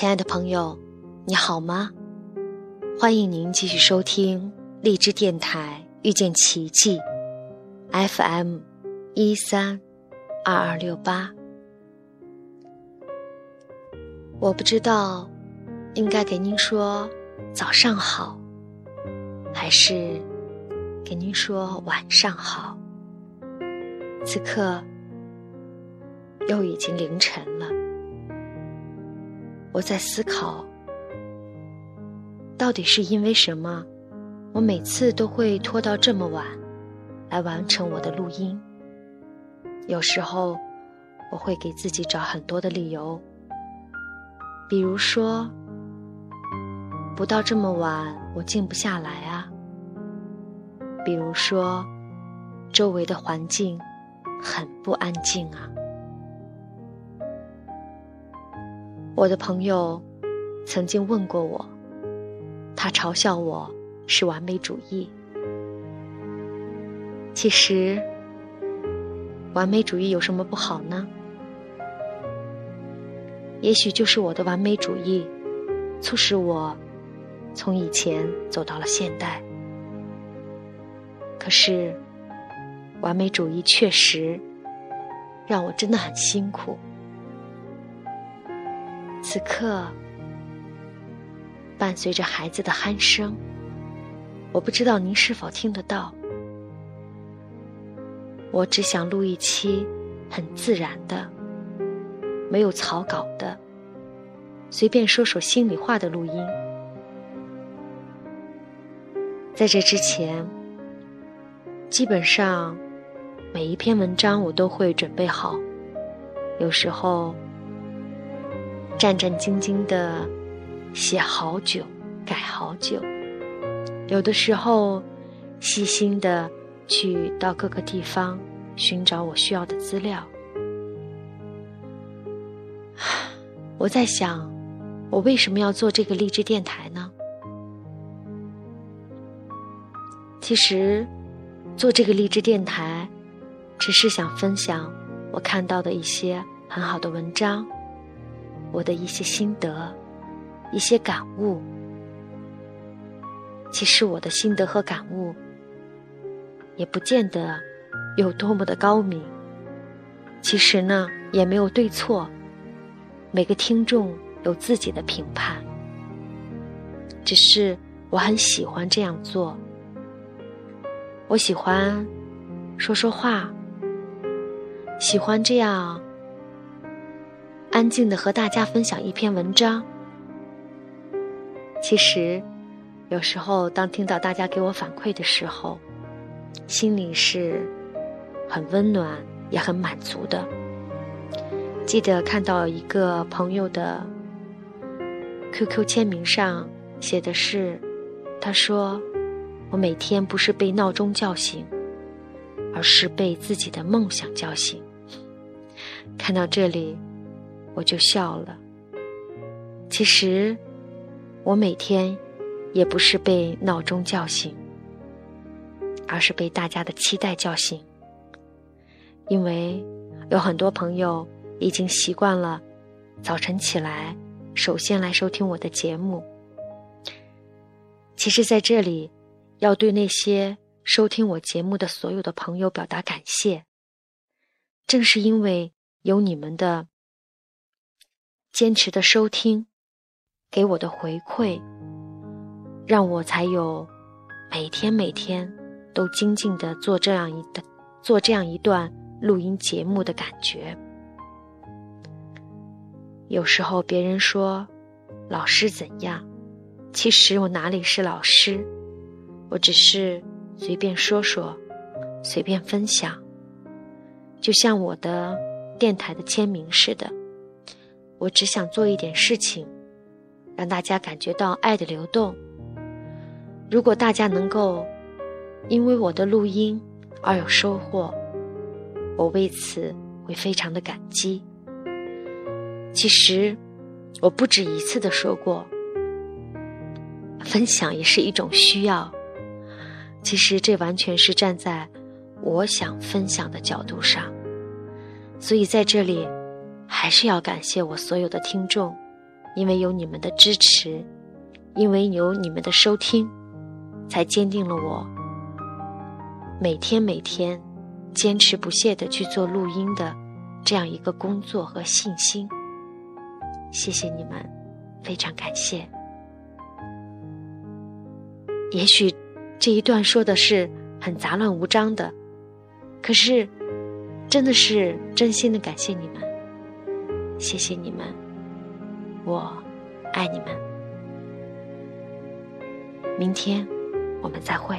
亲爱的朋友，你好吗？欢迎您继续收听荔枝电台遇见奇迹 FM 一三二二六八。我不知道应该给您说早上好，还是给您说晚上好。此刻又已经凌晨了，我在思考，到底是因为什么，我每次都会拖到这么晚来完成我的录音。有时候我会给自己找很多的理由，比如说，不到这么晚我静不下来啊；比如说，周围的环境。很不安静啊！我的朋友曾经问过我，他嘲笑我是完美主义。其实，完美主义有什么不好呢？也许就是我的完美主义，促使我从以前走到了现代。可是。完美主义确实让我真的很辛苦。此刻，伴随着孩子的鼾声，我不知道您是否听得到。我只想录一期很自然的、没有草稿的、随便说说心里话的录音。在这之前，基本上。每一篇文章我都会准备好，有时候战战兢兢的写好久，改好久；有的时候细心的去到各个地方寻找我需要的资料。我在想，我为什么要做这个励志电台呢？其实，做这个励志电台。只是想分享我看到的一些很好的文章，我的一些心得，一些感悟。其实我的心得和感悟，也不见得有多么的高明。其实呢，也没有对错，每个听众有自己的评判。只是我很喜欢这样做，我喜欢说说话。喜欢这样安静的和大家分享一篇文章。其实，有时候当听到大家给我反馈的时候，心里是很温暖也很满足的。记得看到一个朋友的 QQ 签名上写的是：“他说，我每天不是被闹钟叫醒，而是被自己的梦想叫醒。”看到这里，我就笑了。其实，我每天也不是被闹钟叫醒，而是被大家的期待叫醒。因为有很多朋友已经习惯了早晨起来首先来收听我的节目。其实，在这里要对那些收听我节目的所有的朋友表达感谢。正是因为。有你们的坚持的收听，给我的回馈，让我才有每天每天都精进的做这样一的做这样一段录音节目的感觉。有时候别人说老师怎样，其实我哪里是老师，我只是随便说说，随便分享，就像我的。电台的签名似的，我只想做一点事情，让大家感觉到爱的流动。如果大家能够因为我的录音而有收获，我为此会非常的感激。其实，我不止一次的说过，分享也是一种需要。其实，这完全是站在我想分享的角度上。所以在这里，还是要感谢我所有的听众，因为有你们的支持，因为有你们的收听，才坚定了我每天每天坚持不懈的去做录音的这样一个工作和信心。谢谢你们，非常感谢。也许这一段说的是很杂乱无章的，可是真的是真心的感谢你们，谢谢你们，我爱你们。明天我们再会。